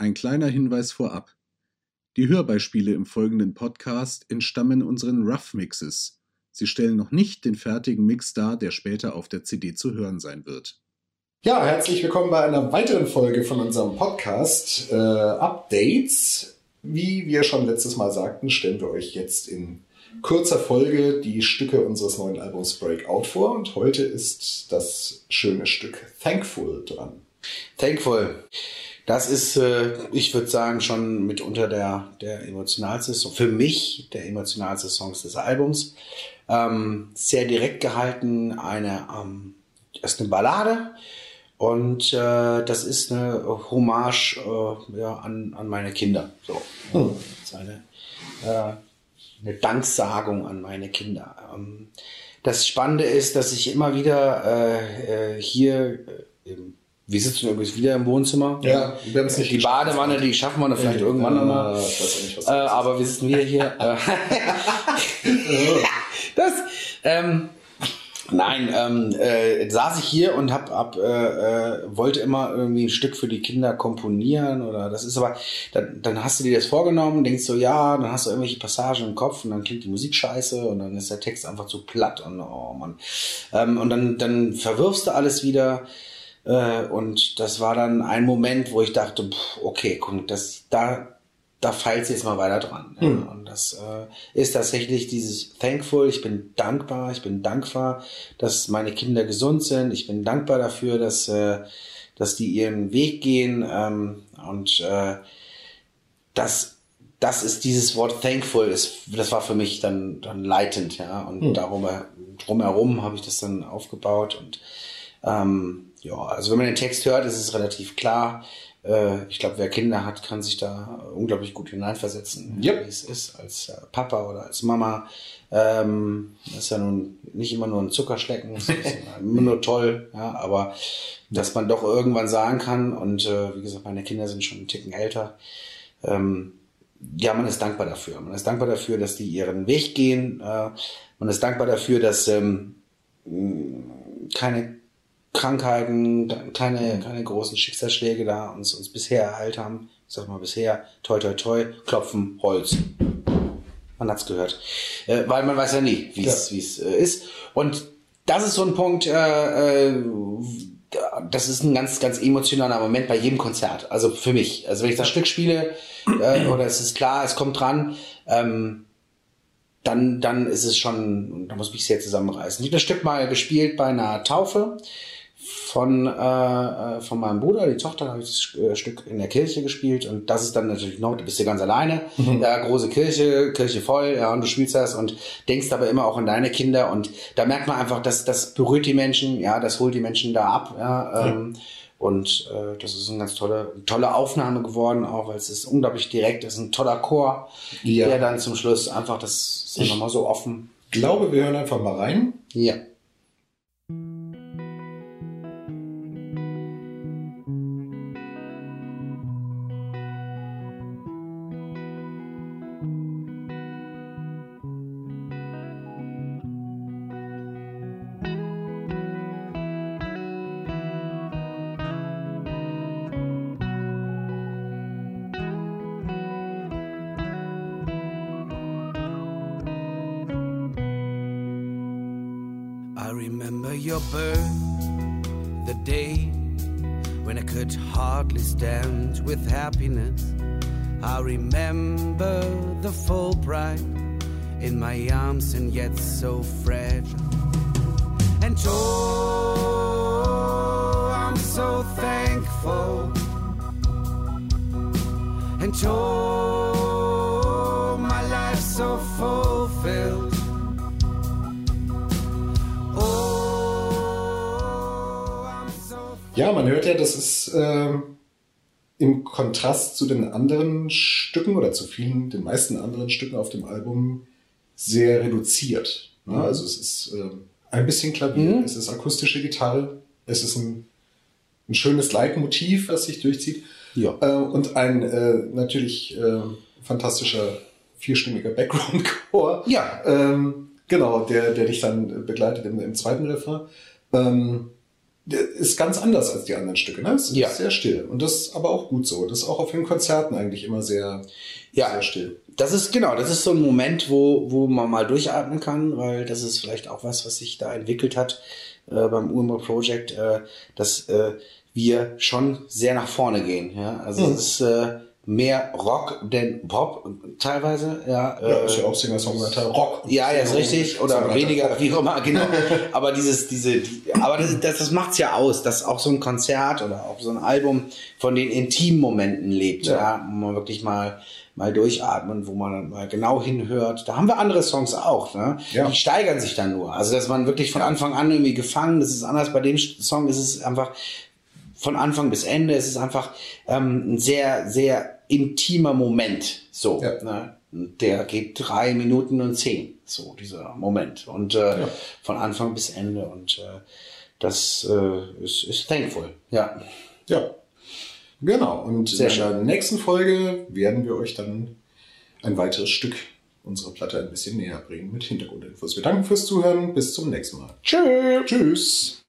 Ein kleiner Hinweis vorab. Die Hörbeispiele im folgenden Podcast entstammen unseren Rough Mixes. Sie stellen noch nicht den fertigen Mix dar, der später auf der CD zu hören sein wird. Ja, herzlich willkommen bei einer weiteren Folge von unserem Podcast äh, Updates. Wie wir schon letztes Mal sagten, stellen wir euch jetzt in kurzer Folge die Stücke unseres neuen Albums Breakout vor und heute ist das schöne Stück Thankful dran. Thankful. Das ist, äh, ich würde sagen, schon mitunter der, der emotionalste Song, für mich der emotionalste Song des Albums. Ähm, sehr direkt gehalten, eine, ähm, ist eine Ballade und äh, das ist eine Hommage äh, ja, an, an meine Kinder. So. Hm. Das ist eine, äh, eine Danksagung an meine Kinder. Ähm, das Spannende ist, dass ich immer wieder äh, äh, hier im wir sitzen übrigens wieder im Wohnzimmer. Ja, wir haben es nicht Die Badewanne, die schaffen wir dann vielleicht irgendwann ja, nochmal. was Äh, das ist. aber wir sitzen wieder hier. äh, das, ähm, nein, ähm, äh, saß ich hier und hab, hab äh, äh, wollte immer irgendwie ein Stück für die Kinder komponieren oder das ist aber, dann, dann hast du dir das vorgenommen, denkst so, ja, dann hast du irgendwelche Passagen im Kopf und dann klingt die Musik scheiße und dann ist der Text einfach zu platt und oh man. Ähm, und dann, dann verwirfst du alles wieder. Äh, und das war dann ein Moment, wo ich dachte, pff, okay, guck, das, da, da feilt jetzt mal weiter dran. Ja. Und das äh, ist tatsächlich dieses Thankful. Ich bin dankbar, ich bin dankbar, dass meine Kinder gesund sind. Ich bin dankbar dafür, dass, äh, dass die ihren Weg gehen. Ähm, und äh, das, das ist dieses Wort Thankful. Ist, das war für mich dann, dann leitend, ja. Und darum, drumherum habe ich das dann aufgebaut und ähm, ja, also wenn man den Text hört, ist es relativ klar. Äh, ich glaube, wer Kinder hat, kann sich da unglaublich gut hineinversetzen, Yep. wie es ist als äh, Papa oder als Mama. Ähm, das ist ja nun nicht immer nur ein Zuckerschlecken, ist immer nur toll, ja, aber dass man doch irgendwann sagen kann, und äh, wie gesagt, meine Kinder sind schon einen Ticken älter, ähm, ja, man ist dankbar dafür. Man ist dankbar dafür, dass die ihren Weg gehen. Äh, man ist dankbar dafür, dass ähm, keine Krankheiten, keine, keine großen Schicksalsschläge da uns, uns bisher ereilt haben. Ich sag mal bisher, toi toi toi, klopfen, Holz. Man hat's gehört. Äh, weil man weiß ja nie, wie es es äh, ist. Und das ist so ein Punkt, äh, äh, das ist ein ganz, ganz emotionaler Moment bei jedem Konzert. Also für mich. Also wenn ich das Stück spiele, äh, oder es ist klar, es kommt dran, ähm, dann, dann ist es schon, da muss ich sehr zusammenreißen. Ich habe das Stück mal gespielt bei einer Taufe von, äh, äh, von meinem Bruder, die Tochter, habe ich das äh, Stück in der Kirche gespielt und das ist dann natürlich noch, du bist ja ganz alleine, ja, große Kirche, Kirche voll, ja, und du spielst das und denkst aber immer auch an deine Kinder und da merkt man einfach, dass das berührt die Menschen, ja, das holt die Menschen da ab, ja, ähm, und äh, das ist eine ganz tolle, tolle Aufnahme geworden, auch weil es ist unglaublich direkt, es ist ein toller Chor, Ja. der dann zum Schluss einfach das ist nochmal so offen. Ich glaube, wir hören einfach mal rein. Ja. I remember your birth, the day when I could hardly stand with happiness. I remember the full pride in my arms and yet so fragile. And oh, I'm so thankful. And oh, my life's so fulfilled. Ja, man hört ja, das ist ähm, im Kontrast zu den anderen Stücken oder zu vielen, den meisten anderen Stücken auf dem Album sehr reduziert. Ne? Also es ist ähm, ein bisschen Klavier, es ist akustische Gitarre, es ist ein, ein schönes Leitmotiv, das sich durchzieht. Ja. Äh, und ein äh, natürlich äh, fantastischer vierstimmiger Background-Chor. Ja. Ähm, genau, der, der dich dann begleitet im, im zweiten Refrain. Ähm, ist ganz anders als die anderen Stücke. Ne? Es Ja. ist sehr still. Und das ist aber auch gut so. Das ist auch auf den Konzerten eigentlich immer sehr, Ja. sehr still. Das ist genau, das ist so ein Moment, wo, wo man mal durchatmen kann, weil das ist vielleicht auch was, was sich da entwickelt hat äh, beim UMO Project, äh, dass äh, wir schon sehr nach vorne gehen. Ja? Also Mhm. es ist äh, mehr Rock denn Pop teilweise. Ja, Ja, äh, ist ja auch Singer-Songwriter Rock. Ja, ja, ist richtig. Oder weniger, wie auch immer, genau. aber dieses, diese, die, aber das, das, das macht's ja aus, dass auch so ein Konzert oder auch so ein Album von den intimen Momenten lebt, ja, Ja. wo man wirklich mal, mal durchatmen, wo man mal genau hinhört. Da haben wir andere Songs auch, ne? Ja. Die steigern sich dann nur. Also, dass man wirklich von Anfang an irgendwie gefangen, das ist anders. Bei dem Song ist es einfach, von Anfang bis Ende. Es ist einfach ähm, ein sehr, sehr intimer Moment. So, Ja. ne? Der geht drei Minuten und zehn. So, dieser Moment. Und äh, Ja. von Anfang bis Ende. Und äh, das äh, ist, ist thankful. Ja. Ja. Genau. Und Sehr in der nächsten Folge werden wir euch dann ein weiteres Stück unserer Platte ein bisschen näher bringen mit Hintergrundinfos. Wir danken fürs Zuhören. Bis zum nächsten Mal. Tschüss. Tschüss.